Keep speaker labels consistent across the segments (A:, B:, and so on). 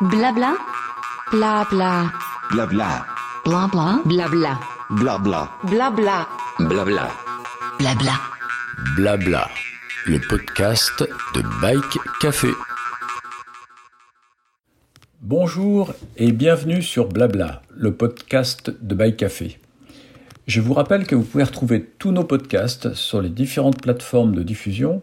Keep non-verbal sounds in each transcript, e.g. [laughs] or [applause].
A: Blabla. Blabla.
B: Blabla.
A: Blabla. Blabla.
B: Blabla.
A: Blabla.
C: Blabla.
A: Blabla.
C: Blabla. Le podcast de Bike Café.
D: Bonjour et bienvenue sur Blabla, le podcast de Bike Café. Je vous rappelle que vous pouvez retrouver tous nos podcasts sur les différentes plateformes de diffusion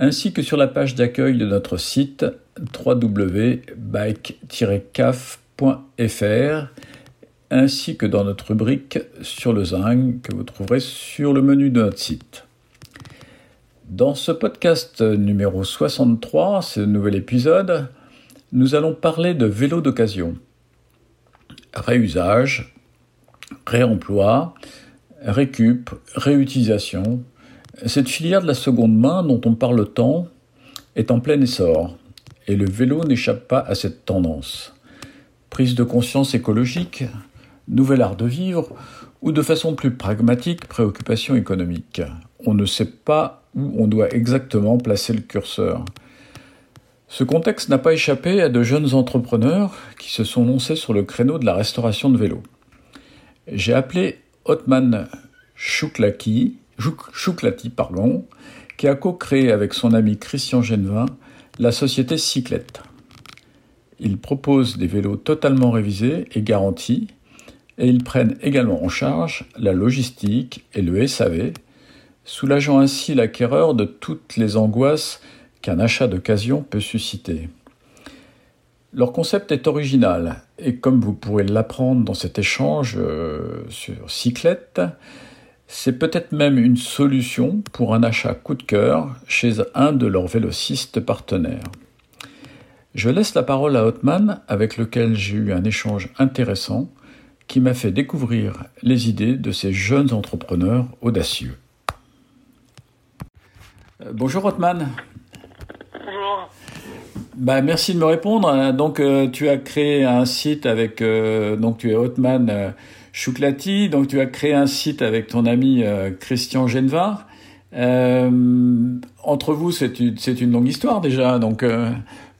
D: ainsi que sur la page d'accueil de notre site www.bike-caf.fr ainsi que dans notre rubrique sur le zinc que vous trouverez sur le menu de notre site. Dans ce podcast numéro 63, ce nouvel épisode, nous allons parler de vélo d'occasion, réusage, réemploi, récup, réutilisation, cette filière de la seconde main dont on parle tant est en plein essor, et le vélo n'échappe pas à cette tendance. Prise de conscience écologique, nouvel art de vivre, ou de façon plus pragmatique, préoccupation économique. On ne sait pas où on doit exactement placer le curseur. Ce contexte n'a pas échappé à de jeunes entrepreneurs qui se sont lancés sur le créneau de la restauration de vélos. J'ai appelé Otman Chouklati, pardon, qui a co-créé avec son ami Christian Genevin la société Cyclette. Ils proposent des vélos totalement révisés et garantis, et ils prennent également en charge la logistique et le SAV, soulageant ainsi l'acquéreur de toutes les angoisses qu'un achat d'occasion peut susciter. Leur concept est original, et comme vous pourrez l'apprendre dans cet échange euh, sur Cyclette, c'est peut-être même une solution pour un achat coup de cœur chez un de leurs vélocistes partenaires. Je laisse la parole à Hotman avec lequel j'ai eu un échange intéressant qui m'a fait découvrir les idées de ces jeunes entrepreneurs audacieux. Euh, bonjour Hotman.
E: Bonjour.
D: Bah, merci de me répondre. Donc euh, tu as créé un site avec euh, donc tu es Hotman Chouklati, donc tu as créé un site avec ton ami euh, Christian Genevard. Euh, entre vous, c'est une, longue histoire déjà, donc euh,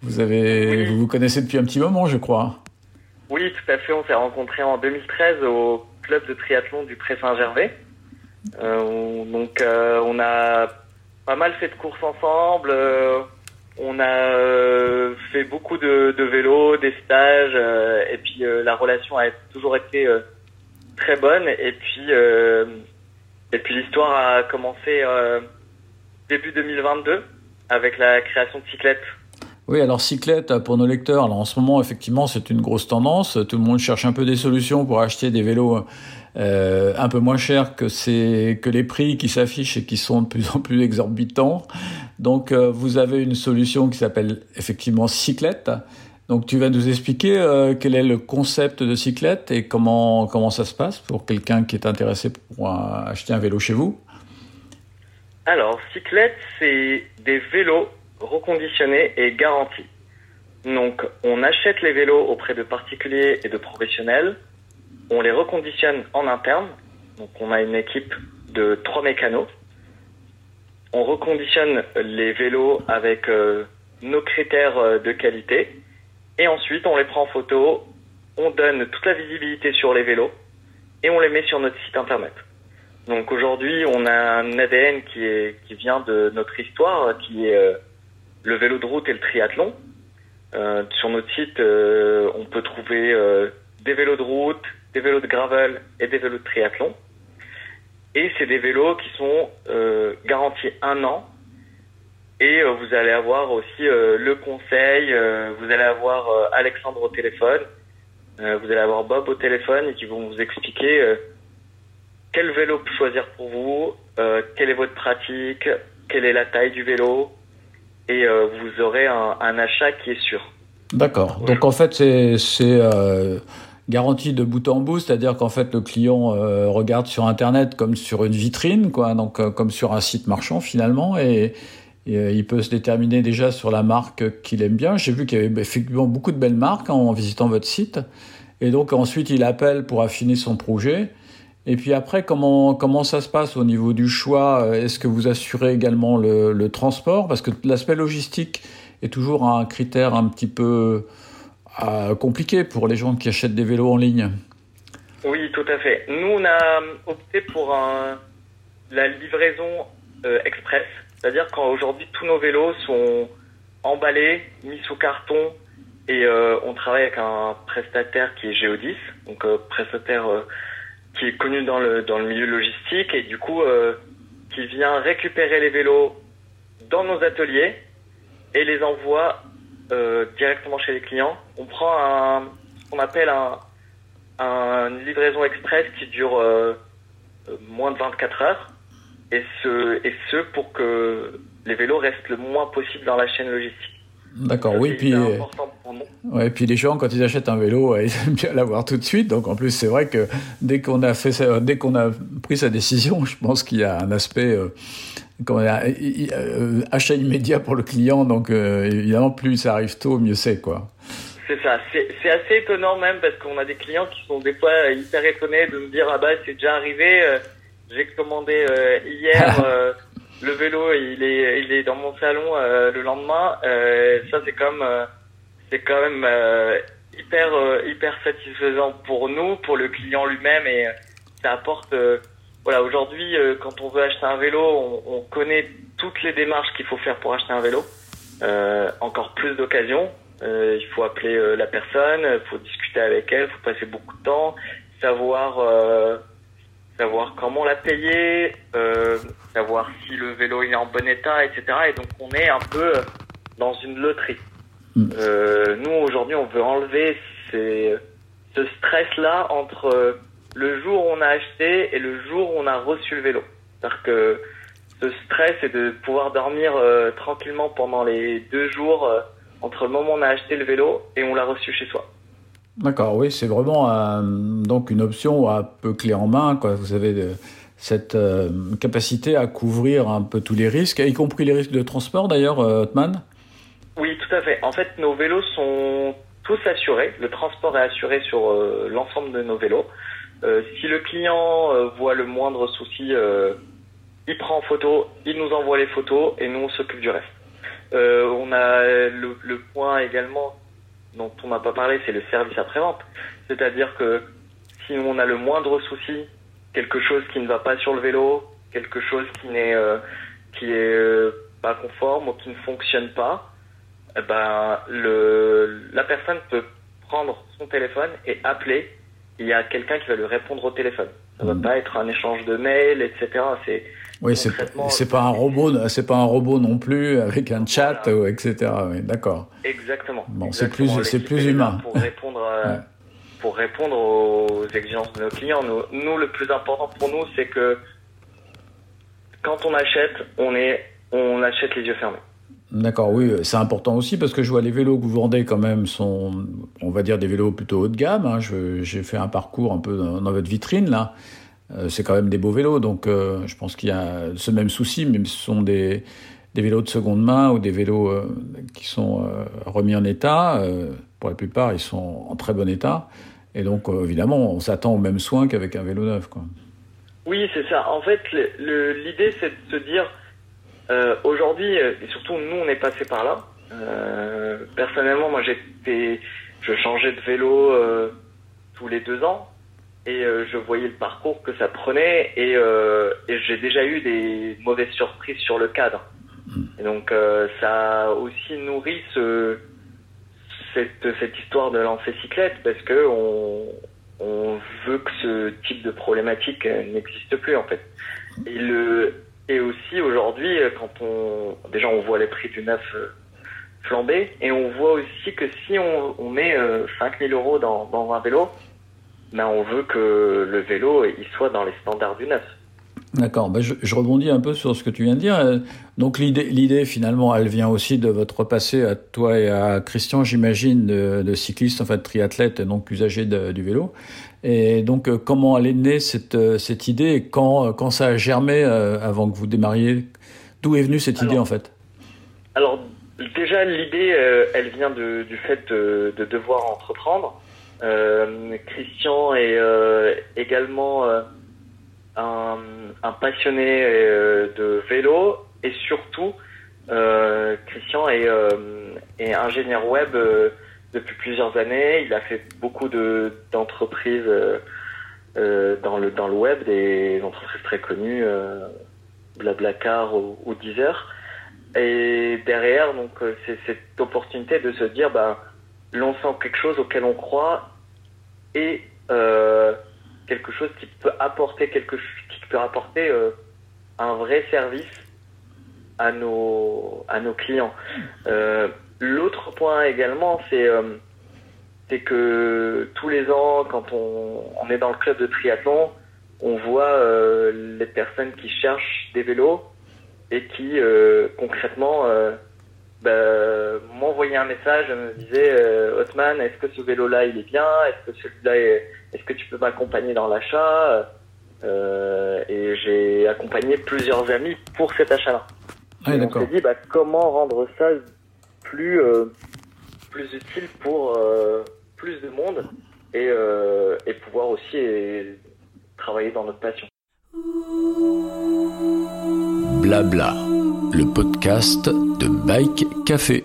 D: vous avez,
E: Oui.
D: vous vous connaissez depuis un petit moment, je crois.
E: Oui, tout à fait. On s'est rencontrés en 2013 au club de triathlon du Pré Saint-Gervais. On- donc, on a pas mal fait de courses ensemble. on a fait beaucoup de, de vélo, des stages, et puis la relation a toujours été très bonne. Et puis, euh, et puis l'histoire a commencé euh, début 2022 avec la création de Cyclette.
D: Oui, alors cyclette pour nos lecteurs. Alors en ce moment, effectivement, c'est une grosse tendance. Tout le monde cherche un peu des solutions pour acheter des vélos euh, un peu moins chers que c'est que les prix qui s'affichent et qui sont de plus en plus exorbitants. Donc vous avez une solution qui s'appelle effectivement cyclette. Donc tu vas nous expliquer euh, quel est le concept de cyclette et comment comment ça se passe pour quelqu'un qui est intéressé pour acheter un vélo chez vous?
E: Alors, cyclette, c'est des vélos reconditionnés et garantis. Donc, on achète les vélos auprès de particuliers et de professionnels. On les reconditionne en interne. Donc, on a une équipe de trois mécanos. On reconditionne les vélos avec euh, nos critères euh, de qualité. Et ensuite, on les prend en photo. On donne toute la visibilité sur les vélos. Et on les met sur notre site internet. Donc aujourd'hui, on a un ADN qui, vient de notre histoire, qui est euh, le vélo de route et le triathlon. Euh, sur notre site, euh, on peut trouver des vélos de route, des vélos de gravel et des vélos de triathlon. Et c'est des vélos qui sont garantis un an. Et euh, vous allez avoir aussi euh, le conseil, euh, vous allez avoir Alexandre au téléphone, vous allez avoir Bob au téléphone et qui vont vous expliquer quel vélo choisir pour vous, quelle est votre pratique, quelle est la taille du vélo, et vous aurez un, un achat qui est sûr.
D: D'accord. Donc en fait, c'est c'est euh, garanti de bout en bout, c'est-à-dire qu'en fait le client euh, regarde sur Internet comme sur une vitrine, quoi, donc euh, comme sur un site marchand finalement, et, euh, il peut se déterminer déjà sur la marque qu'il aime bien. J'ai vu qu'il y avait effectivement beaucoup de belles marques en visitant votre site, et donc ensuite il appelle pour affiner son projet. Et puis après, comment, comment ça se passe au niveau du choix? Euh, Est-ce que vous assurez également le, transport? Parce que l'aspect logistique est toujours un critère un petit peu euh, compliqué pour les gens qui achètent des vélos en ligne.
E: Oui, tout à fait. Nous, on a opté pour la livraison express, c'est-à-dire qu'aujourd'hui tous nos vélos sont emballés, mis sous carton, et euh, on travaille avec un prestataire qui est Geodis, donc euh, prestataire euh, qui est connu dans le dans le milieu logistique et du coup qui vient récupérer les vélos dans nos ateliers et les envoie directement chez les clients. On prend un ce qu'on appelle un, un une livraison express qui dure moins de 24 heures et ce et ce pour que les vélos restent le moins possible dans la chaîne logistique.
D: D'accord, oui, puis,
E: hyper important pour nous.
D: ouais, puis les gens, quand ils achètent un vélo, [laughs] ils aiment bien l'avoir tout de suite. Donc en plus, c'est vrai que dès qu'on a, fait ça- dès qu'on a pris sa décision, je pense qu'il y a un aspect euh, comment dire, euh, achat immédiat pour le client. Donc euh, évidemment, plus ça arrive tôt, mieux c'est. quoi.
E: C'est ça, c'est c'est assez étonnant même parce qu'on a des clients qui sont des fois hyper étonnés de me dire ah bah c'est déjà arrivé, euh, j'ai commandé euh, hier, [laughs] euh, le vélo il est il est dans mon salon euh, le lendemain, euh, ça c'est comme c'est quand même euh, hyper hyper satisfaisant pour nous, pour le client lui-même et ça apporte euh, voilà aujourd'hui euh, quand on veut acheter un vélo, on, on connaît toutes les démarches qu'il faut faire pour acheter un vélo, euh, encore plus d'occasions. Euh, il faut appeler euh, la personne, il faut discuter avec elle, il faut passer beaucoup de temps, savoir euh, savoir comment la payer, euh, savoir si le vélo il est en bon état, etc. Et donc on est un peu dans une loterie.
D: Mm.
E: Euh, nous aujourd'hui on veut enlever ces, ce stress-là entre le jour où on a acheté et le jour où on a reçu le vélo. C'est-à-dire que ce stress est de pouvoir dormir euh, tranquillement pendant les deux jours euh, entre le moment où on a acheté le vélo et on l'a reçu chez soi.
D: D'accord, oui, c'est vraiment euh, donc une option un peu clé en main. Vous avez de- cette euh, capacité à couvrir un peu tous les risques, y compris les risques de transport d'ailleurs, euh, Hotman
E: Oui, tout à fait. En fait, nos vélos sont tous assurés. Le transport est assuré sur euh, l'ensemble de nos vélos. Euh, si le client euh, voit le moindre souci, euh, il prend en photo, il nous envoie les photos et nous on s'occupe du reste. Euh, on a le point également dont on n'a pas parlé, c'est le service après-vente. C'est-à-dire que si on a le moindre souci, quelque chose qui ne va pas sur le vélo, quelque chose qui n'est euh, qui est euh, pas conforme ou qui ne fonctionne pas, eh ben le la personne peut prendre son téléphone et appeler. Il y a quelqu'un qui va lui répondre au téléphone. Ça va
D: Mhm.
E: pas être un échange de mails, etc. C'est
D: Oui, c'est pas un robot, c'est pas un robot non plus avec un chat,
E: Voilà.
D: ou etc. Oui, d'accord.
E: exactement.
D: Bon, c'est plus- c'est plus humain.
E: pour répondre à-
D: Ouais.
E: pour répondre aux exigences de nos clients. Nous, nous, le plus important pour nous, c'est que quand on achète, on est on achète les yeux fermés.
D: D'accord, oui, c'est important aussi parce que je vois les vélos que vous vendez quand même sont, on va dire, des vélos plutôt haut de gamme. hein. J'ai fait un parcours un peu dans, dans votre vitrine là. Euh, c'est quand même des beaux vélos, donc euh, je pense qu'il y a ce même souci, mais ce sont des, des vélos de seconde main ou des vélos euh, qui sont remis en état. Pour la plupart, ils sont en très bon état. Et donc, évidemment, on s'attend aux mêmes soins qu'avec un vélo neuf. Quoi.
E: Oui, c'est ça. En fait, l'idée, c'est de se dire, aujourd'hui, et surtout nous, on est passé par là. Personnellement, moi, j'étais, je changeais de vélo tous les deux ans, et euh, je voyais le parcours que ça prenait, et, euh, et j'ai déjà eu des mauvaises surprises sur le cadre. Et donc, euh, ça a aussi nourri ce, cette, cette histoire de lancer cyclette, parce que on, on veut que ce type de problématique n'existe plus en fait. Et le et aussi aujourd'hui quand on déjà on voit les prix du neuf flamber et on voit aussi que si on, on met euh, 5000 euros dans, dans un vélo, ben on veut que le vélo il soit dans les standards du neuf.
D: D'accord, ben je, je, rebondis un peu sur ce que tu viens de dire. Donc l'idée, finalement, elle vient aussi de votre passé à toi et à Christian, j'imagine, de, de cycliste, en fait, triathlète, donc usager de, du vélo. Et donc, comment elle est née cette, cette idée et quand, quand ça a germé euh, avant que vous démarriez? D'où est venue cette
E: alors,
D: idée en fait?
E: Alors déjà, l'idée, euh, elle vient de, du fait de, de devoir entreprendre. Euh, Christian est euh, également un, un, passionné euh, de vélo et surtout euh, Christian est, euh, est ingénieur web depuis plusieurs années. Il a fait beaucoup de d'entreprises euh, euh, dans le dans le web, des entreprises très connues, euh, Blablacar ou, ou Deezer. Et derrière, donc, euh, c'est cette opportunité de se dire, bah, lançons quelque chose auquel on croit et euh, quelque chose qui peut apporter quelque qui peut apporter euh, un vrai service à nos à nos clients. Euh, L'autre point également, c'est c'est que tous les ans, quand on, on est dans le club de triathlon, on voit les personnes qui cherchent des vélos et qui concrètement bah, m'envoyaient un message, me disaient euh, Hotman, est-ce que ce vélo-là il est bien? Est-ce que celui-là, est- est-ce que tu peux m'accompagner dans l'achat? Euh, Et j'ai accompagné plusieurs amis pour cet achat-là.
D: Ah,
E: Et on s'est dit bah, comment rendre ça plus euh, plus utile pour euh, plus de monde et, euh, et pouvoir aussi euh, travailler dans notre passion.
C: Blabla, le podcast de Bike Café.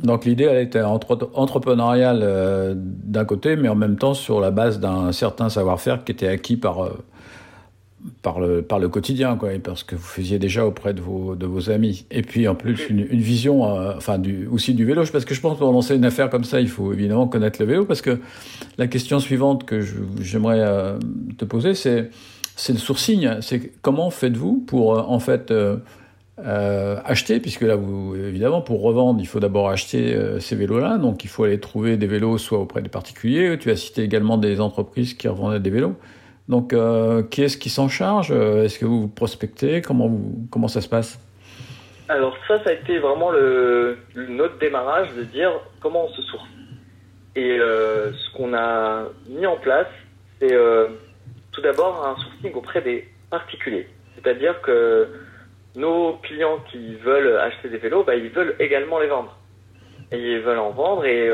D: Donc l'idée, elle était entre- entrepreneuriale euh, d'un côté, mais en même temps sur la base d'un certain savoir-faire qui était acquis par, euh, par, le, par le quotidien, quoi, et parce que vous faisiez déjà auprès de vos, de vos amis. Et puis en plus, une, une vision euh, enfin, du, aussi du vélo, parce que je pense que pour lancer une affaire comme ça, il faut évidemment connaître le vélo, parce que la question suivante que j'aimerais euh, te poser, c'est c'est le sourcing. C'est comment faites-vous pour, euh, en fait... acheter, puisque là, vous, évidemment, pour revendre, il faut d'abord acheter ces vélos-là. Donc, il faut aller trouver des vélos soit auprès des particuliers. Tu as cité également des entreprises qui revendaient des vélos. Donc, euh, qui est-ce qui s'en charge? Euh, Est-ce que vous prospectez? Comment, vous, comment ça se passe?
E: Alors ça, ça a été vraiment le, notre démarrage de dire comment on se source. Et euh, ce qu'on a mis en place, c'est tout d'abord un sourcing auprès des particuliers. C'est-à-dire que nos clients qui veulent acheter des vélos, bah, ils veulent également les vendre. Et ils veulent en vendre et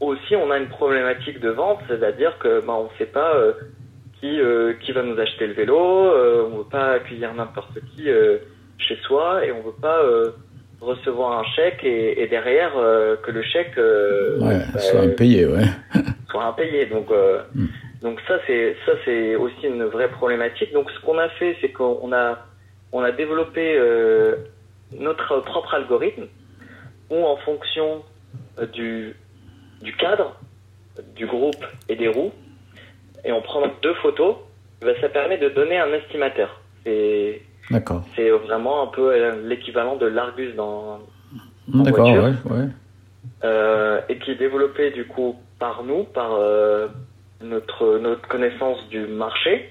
E: aussi on a une problématique de vente, c'est-à-dire que bah, ne sait pas qui, euh, qui va nous acheter le vélo, euh, on ne veut pas accueillir n'importe qui euh, chez soi et on veut pas euh, recevoir un chèque et, et derrière euh, que le chèque euh,
D: Ouais,
E: bah,
D: soit payé, ouais. [laughs]
E: soit impayé. Donc euh,
D: Mm.
E: donc ça c'est ça c'est aussi une vraie problématique. Donc ce qu'on a fait c'est qu'on a on a développé euh, notre propre algorithme où en fonction du du cadre du groupe et des roues et en prenant deux photos, bah, ça permet de donner un estimateur. C'est
D: D'accord.
E: c'est vraiment un peu euh, l'équivalent de l'Argus dans
D: D'accord,
E: voiture.
D: ouais, ouais.
E: euh, et qui est développé du coup par nous, par euh, notre notre connaissance du marché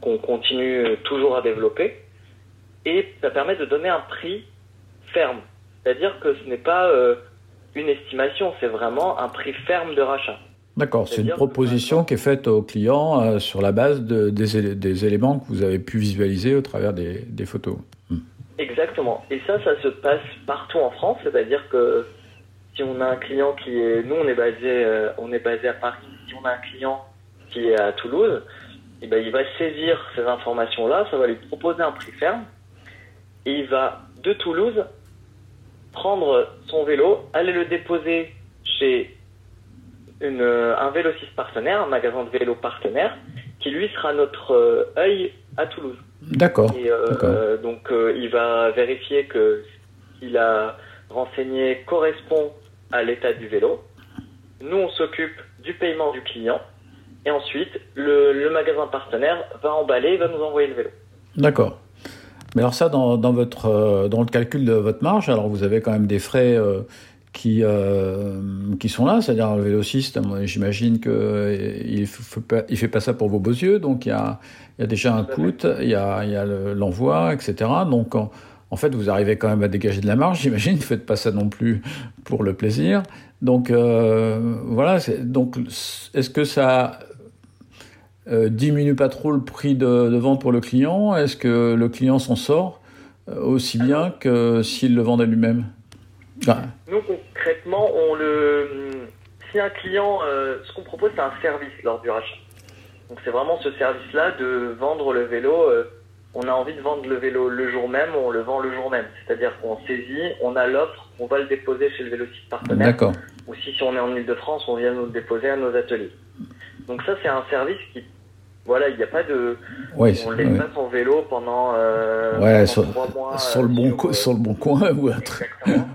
E: qu'on continue toujours à développer et ça permet de donner un prix ferme. C'est-à-dire que ce n'est pas euh, une estimation, c'est vraiment un prix ferme de rachat.
D: D'accord, c'est une proposition qui est faite aux clients euh, sur la base de, des, élé- des éléments que vous avez pu visualiser au travers des, des photos.
E: Exactement. Et ça, ça se passe partout en France. C'est-à-dire que si on a un client qui est, nous, on est basé, euh, on est basé à Paris. Si on a un client qui est à Toulouse, eh ben, il va saisir ces informations-là. Ça va lui proposer un prix ferme. Et il va de Toulouse prendre son vélo, aller le déposer chez une, euh, un vélociste partenaire, un magasin de vélo partenaire, qui lui sera notre euh, œil à Toulouse.
D: D'accord.
E: Euh, donc il va vérifier que ce qu'il a renseigné correspond à l'état du vélo. Nous, on s'occupe du paiement du client. Et ensuite, le, le magasin partenaire va emballer et va nous envoyer le vélo.
D: D'accord. Mais alors ça, dans, dans, votre, dans le calcul de votre marge, alors vous avez quand même des frais euh, qui, euh, qui sont là, c'est-à-dire le vélociste, j'imagine qu'il ne fait, pas- il fait pas ça pour vos beaux yeux, donc il y a, il y a déjà un coût, il y a, il y a le- l'envoi, etc. Donc en, en fait, vous arrivez quand même à dégager de la marge, [laughs] j'imagine, vous ne faites pas ça non plus pour le plaisir. Donc euh, voilà, c'est- donc est-ce que ça euh, diminue pas trop le prix de, de vente pour le client? Est-ce que le client s'en sort euh, aussi bien que s'il le vendait lui-même? Ah,
E: concrètement, on le, si un client, euh, ce qu'on propose, c'est un service lors du rachat. Donc c'est vraiment ce service-là de vendre le vélo. euh, on a envie de vendre le vélo le jour même, on le vend le jour même. C'est-à-dire qu'on saisit, on a l'offre, on va le déposer chez le vélociste partenaire.
D: D'accord.
E: Ou si, si on est en Ile-de-France, on vient nous le déposer à nos ateliers. Donc ça, c'est un service qui, voilà, il n'y a pas de,
D: Oui,
E: on laisse
D: ouais.
E: pas son vélo pendant, euh,
D: Ouais,
E: pendant
D: sur,
E: trois mois.
D: sur le
E: euh,
D: bon,
E: sur, euh,
D: sur le bon coin ou un, truc-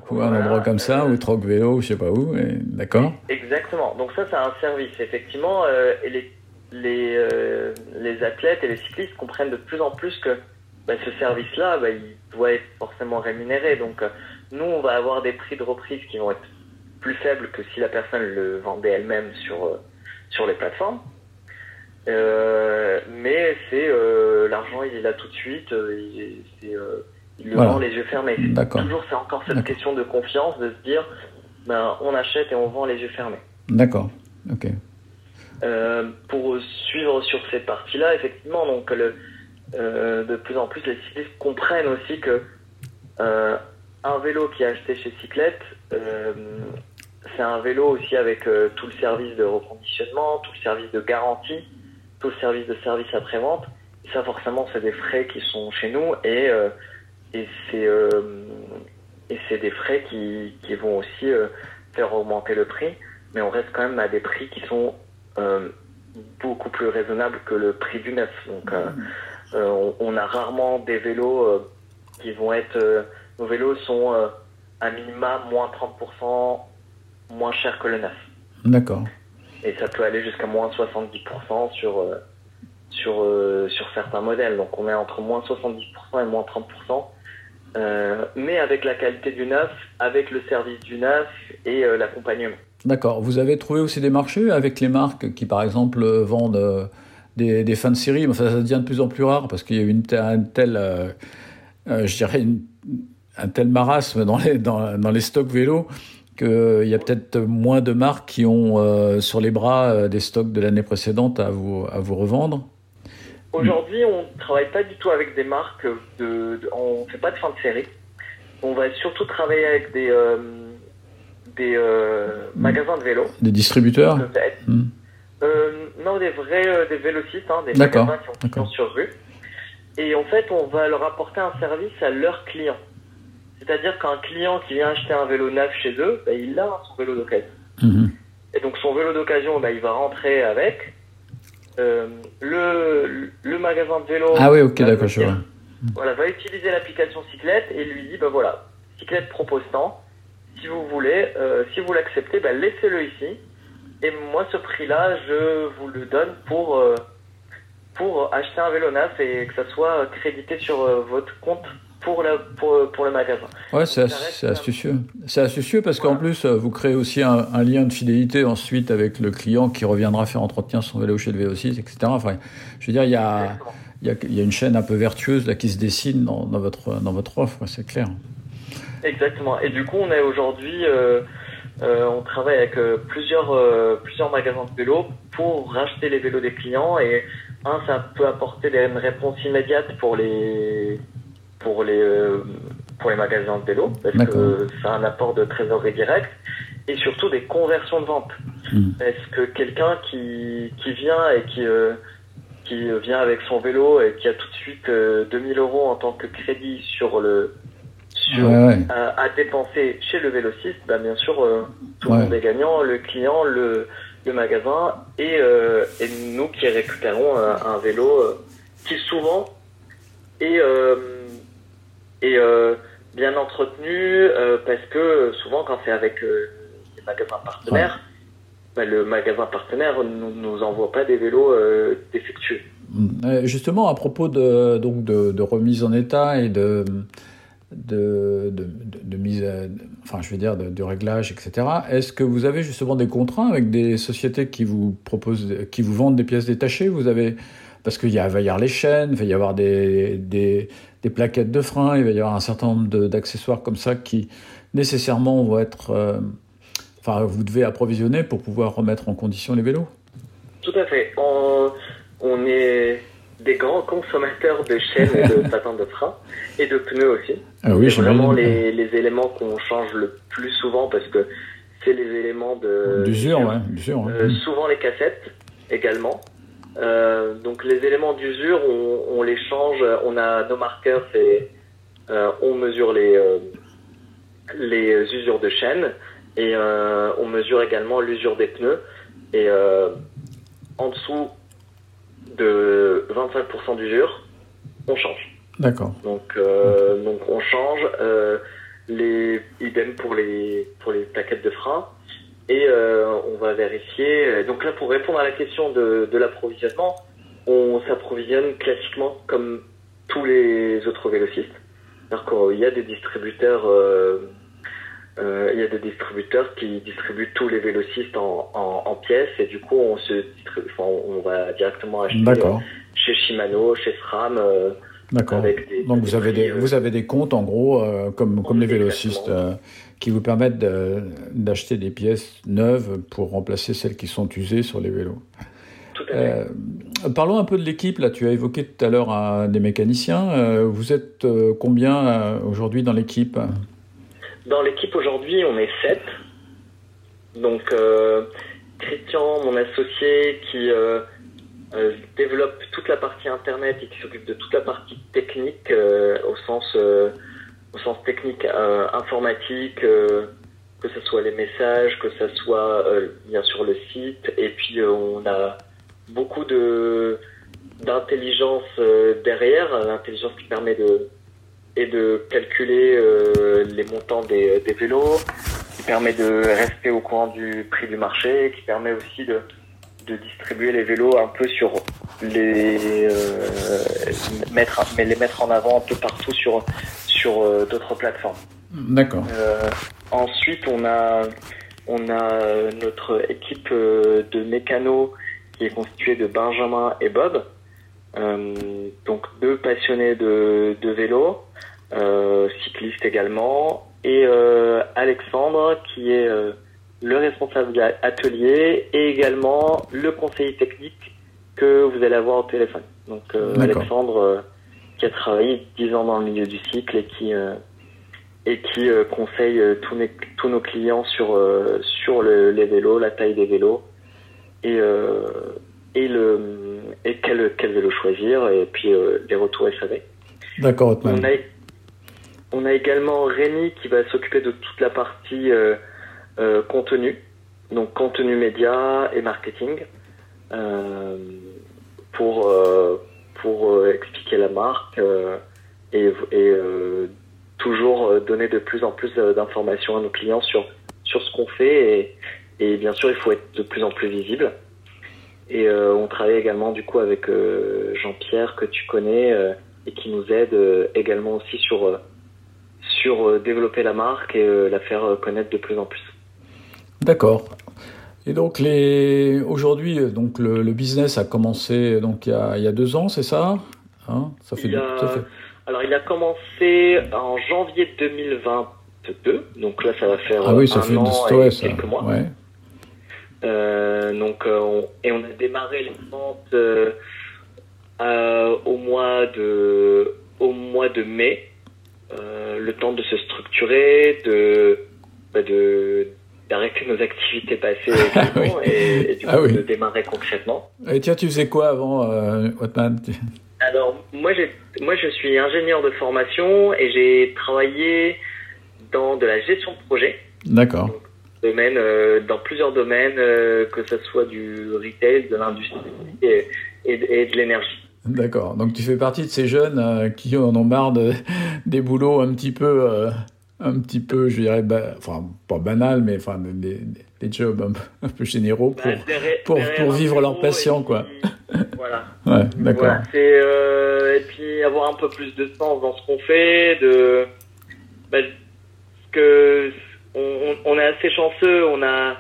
D: ou un endroit comme ça,
E: Euh,
D: ou troc vélo, je sais pas où. D'accord.
E: Exactement. Donc ça, c'est un service. Effectivement, euh, et les, les, euh, les athlètes et les cyclistes comprennent de plus en plus que bah, ce service-là, bah, il doit être forcément rémunéré. Donc euh, nous, on va avoir des prix de reprise qui vont être plus faibles que si la personne le vendait elle-même sur, euh, sur les plateformes. Euh, mais c'est euh, l'argent, il est là tout de suite. euh, il, c'est, il le
D: Voilà.
E: vend les yeux fermés.
D: D'accord.
E: Toujours, c'est encore cette
D: D'accord.
E: question de confiance, de se dire, ben, on achète et on vend les yeux fermés.
D: D'accord. Ok.
E: Euh, pour suivre sur cette partie-là, effectivement, donc le, euh, de plus en plus les cyclistes comprennent aussi que euh, un vélo qui est acheté chez Cyclette, c'est un vélo aussi avec tout le service de reconditionnement, tout le service de garantie, service de service après-vente. Ça, forcément, c'est des frais qui sont chez nous et, euh, euh, et c'est des frais qui, qui vont aussi euh, faire augmenter le prix, mais on reste quand même à des prix qui sont beaucoup plus raisonnable que le prix du neuf. Donc, on, on a rarement des vélos qui vont être. nos vélos sont à minima moins 30% moins cher que le neuf.
D: D'accord.
E: Et ça peut aller jusqu'à moins 70% sur, euh, sur, euh, sur certains modèles. Donc, on est entre moins 70% et moins 30%. Euh, mais avec la qualité du neuf, avec le service du neuf et l'accompagnement.
D: D'accord. Vous avez trouvé aussi des marchés avec les marques qui, par exemple, vendent des, des fins de série. Enfin, ça devient de plus en plus rare parce qu'il y a une un tel, je dirais, un tel marasme dans les, dans les stocks vélos qu'il y a peut-être moins de marques qui ont euh, sur les bras euh, des stocks de l'année précédente à vous, à vous revendre.
E: Aujourd'hui, on ne travaille pas du tout avec des marques, de, de- on fait pas de fin de série. On va surtout travailler avec des, euh, des euh, magasins de vélo.
D: Des distributeurs Hmm.
E: Euh, non, des vrais euh, des vélocistes, hein, des magasins qui ont sur rue. Et en fait, on va leur apporter un service à leurs clients. C'est-à-dire qu'un client qui vient acheter un vélo neuf chez eux, bah, il a son vélo d'occasion.
D: Mhm.
E: Et donc son vélo d'occasion, bah, il va rentrer avec. Euh, le, le magasin de vélo.
D: Ah oui, ok,
E: va
D: d'accord, je vois.
E: Voilà, va utiliser l'application Cyclette et lui dit, bah voilà, Cyclette propose tant. Si vous voulez, euh, si vous l'acceptez, bah, laissez-le ici. Et moi, ce prix-là, je vous le donne pour, euh, pour acheter un vélo neuf et que ça soit crédité sur votre compte pour, la, pour, pour le magasin.
D: Ouais, c'est astucieux. C'est astucieux parce qu'en plus, euh, vous créez aussi un, un lien de fidélité ensuite avec le client qui reviendra faire entretien son vélo chez le V6, etc. Enfin, je veux dire, il y a,
E: Exactement.
D: il y a, il y a une chaîne un peu vertueuse là, qui se dessine dans, dans votre, dans votre offre, c'est clair.
E: Exactement. Et du coup, on est aujourd'hui, euh, euh, on travaille avec euh, plusieurs, euh, plusieurs magasins de vélos pour racheter les vélos des clients. Et un, ça peut apporter une réponse immédiate pour les, pour les, euh, pour les magasins de vélos, parce que c'est un apport de trésorerie direct. Et surtout des conversions de vente.
D: Mhm.
E: Parce que quelqu'un qui, qui vient et qui, euh, qui vient avec son vélo et qui a tout de suite euh, 2000 euros en tant que crédit sur le, sur,
D: Ouais, ouais.
E: à, à dépenser chez le vélociste, bah bien sûr, euh, tout
D: Ouais.
E: le monde est gagnant, le client, le, le magasin et, euh, et nous qui récupérons un, vélo qui souvent est, euh, est euh, bien entretenu euh, parce que souvent quand c'est avec euh, les magasins partenaires, bah, le magasin partenaire ne nous, envoie pas des vélos euh, défectueux.
D: Euh, Justement, à propos de, donc de, de remise en état et de, de, de, de- de mise, à- enfin, je veux dire, de, de réglage, etc. Est-ce que vous avez justement des contrats avec des sociétés qui vous proposent, qui vous vendent des pièces détachées? Vous avez, parce qu'il va y avoir les chaînes, il va y avoir des, des, des plaquettes de frein, il va y avoir un certain nombre d'accessoires comme ça qui nécessairement vont être, euh, enfin, vous devez approvisionner pour pouvoir remettre en condition les vélos.
E: Tout à fait. On, on est des grands consommateurs de chaînes et de [laughs] patins de frein et de pneus aussi.
D: Ah oui,
E: c'est vraiment les, les éléments qu'on change le plus souvent parce que c'est les éléments de
D: D'usure, ouais, d'usure.
E: Euh, souvent les cassettes également. Euh, donc les éléments d'usure, on, on les change. On a nos marqueurs, c'est euh, on mesure les euh, les usures de chaîne et on mesure également l'usure des pneus. Et en dessous de 25% d'usure, on change.
D: D'accord.
E: Donc, donc on change les idem pour les pour les plaquettes de frein et euh, on va vérifier. Donc là, pour répondre à la question de, de l'approvisionnement, on s'approvisionne classiquement comme tous les autres vélocistes. Qu'il y a des distributeurs, euh, euh, il y a des distributeurs qui distribuent tous les vélocistes en, en, en pièces et du coup on se distribue, enfin, on va directement acheter chez Shimano, chez SRAM. euh,
D: D'accord. Donc vous avez des,
E: euh,
D: vous avez des comptes en gros euh, comme, comme les vélocistes euh, qui vous permettent d'acheter des pièces neuves pour remplacer celles qui sont usées sur les vélos.
E: Tout à fait.
D: Euh, parlons un peu de l'équipe. Là, tu as évoqué tout à l'heure euh, des mécaniciens. Euh, vous êtes euh, combien euh, aujourd'hui dans l'équipe?
E: Dans l'équipe aujourd'hui, on est sept. Donc euh, Christian, mon associé, qui euh, développe toute la partie internet et qui s'occupe de toute la partie technique euh, au sens euh, au sens technique euh, informatique, euh, que ce soit les messages, que ce soit bien sûr le site. Et puis on a beaucoup de d'intelligence derrière, l'intelligence qui permet de et de calculer les montants des, des vélos, qui permet de rester au courant du prix du marché, qui permet aussi de, de distribuer les vélos un peu sur les euh, mettre mais les mettre en avant un peu partout sur sur euh, d'autres plateformes.
D: D'accord.
E: Euh, ensuite, on a, on a notre équipe de mécanos qui est constituée de Benjamin et Bob. Donc deux passionnés de, de vélo, cyclistes également, et Alexandre qui est le responsable atelier et également le conseiller technique que vous allez avoir au téléphone. Donc euh. Alexandre euh, qui a travaillé 10 ans dans le milieu du cycle et qui euh, et qui conseille tous, mes- tous nos clients sur sur le- les vélos, la taille des vélos et et le et quel quel vélo choisir et puis les retours SAV.
D: D'accord.
E: On a on a également Rémi qui va s'occuper de toute la partie euh, contenu, donc contenu média et marketing, euh, pour euh, pour expliquer la marque et, toujours donner de plus en plus d'informations à nos clients sur sur ce qu'on fait et, bien sûr il faut être de plus en plus visible. Et on travaille également du coup avec Jean-Pierre que tu connais et qui nous aide également aussi sur sur développer la marque et la faire connaître de plus en plus.
D: D'accord. Et donc les aujourd'hui euh, donc le, le business a commencé donc il y a, il y a deux ans, c'est ça? Hein? Ça fait,
E: a-
D: ça fait-
E: Alors il a commencé en janvier 2022, donc là ça va faire
D: Ah oui, ça
E: un
D: fait une
E: an
D: ouais,
E: et
D: ça.
E: quelques mois.
D: Ouais.
E: Euh, donc euh, on- et on a démarré les ventes euh, euh, au mois de au mois de mai, Euh, le temps de se structurer, de bah, de d'arrêter nos activités passées [laughs]
D: oui.
E: et, et du coup
D: Ah oui.
E: de démarrer concrètement.
D: Et tiens, tu faisais quoi avant euh, Otman
E: Alors, moi, moi, je suis ingénieur de formation et j'ai travaillé dans de la gestion de projet,
D: D'accord.
E: domaine, euh, dans plusieurs domaines, euh, que ce soit du retail, de l'industrie et, et, et de l'énergie.
D: D'accord. Donc tu fais partie de ces jeunes euh, qui en ont marre de, [laughs] des boulots un petit peu, euh, un petit peu, je dirais, ba- enfin pas banal, mais enfin des, jobs un peu, un peu généraux pour.
E: Bah, derrière-
D: pour-
E: derrière
D: pour
E: un
D: vivre leur passion, quoi.
E: puis, Voilà. [laughs]
D: Ouais, d'accord.
E: Voilà, euh, et puis avoir un peu plus de sens dans ce qu'on fait, de bah, que on, on- est assez chanceux, on a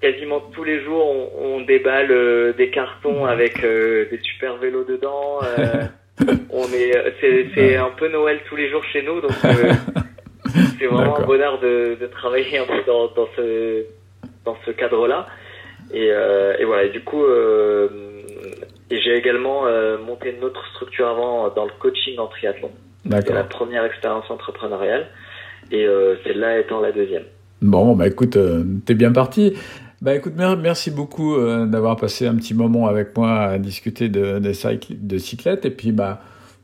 E: quasiment tous les jours on, on déballe euh, des cartons avec euh, des super vélos dedans. [laughs] on est c'est c'est un peu Noël tous les jours chez nous, donc [laughs] c'est vraiment un
D: D'accord.
E: bonheur de, de travailler un peu dans, dans ce dans ce cadre-là. Et, euh, et voilà, et du coup, euh, j'ai également euh, monté une autre structure avant dans le coaching en triathlon. C'est la
D: D'accord.
E: première expérience entrepreneuriale et celle-là étant la deuxième.
D: Bon, bah écoute, t'es bien parti. Bah écoute, merci beaucoup d'avoir passé un petit moment avec moi à discuter de, de, de cyclettes. Et puis, bah,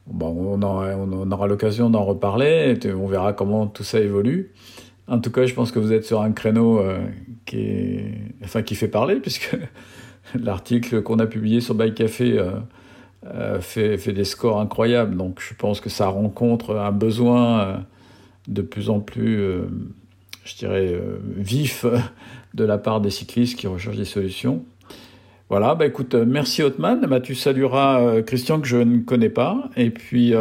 D: bon, on, on, aura l'occasion d'en reparler. Et on verra comment tout ça évolue. En tout cas, je pense que vous êtes sur un créneau euh, qui, enfin, qui fait parler, [laughs] puisque l'article qu'on a publié sur Bike Café euh, fait, fait, des scores incroyables. Donc, je pense que ça rencontre un besoin de plus en plus je dirais, euh, vif [laughs] de la part des cyclistes qui recherchent des solutions. Voilà, bah écoute, euh, merci Hotman. Bah, tu salueras euh, Christian que je ne connais pas. Et puis,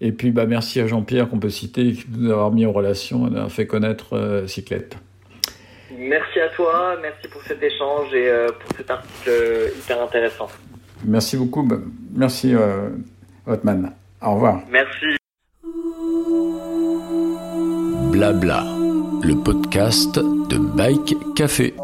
D: et puis bah, merci à Jean-Pierre qu'on peut citer, qui nous a mis en relation et a fait connaître Cyclette.
E: Merci à toi, merci pour cet échange et pour cet article hyper intéressant.
D: Merci beaucoup, bah, merci Hotman. Au revoir.
E: Merci.
C: Blabla le podcast de Bike Café.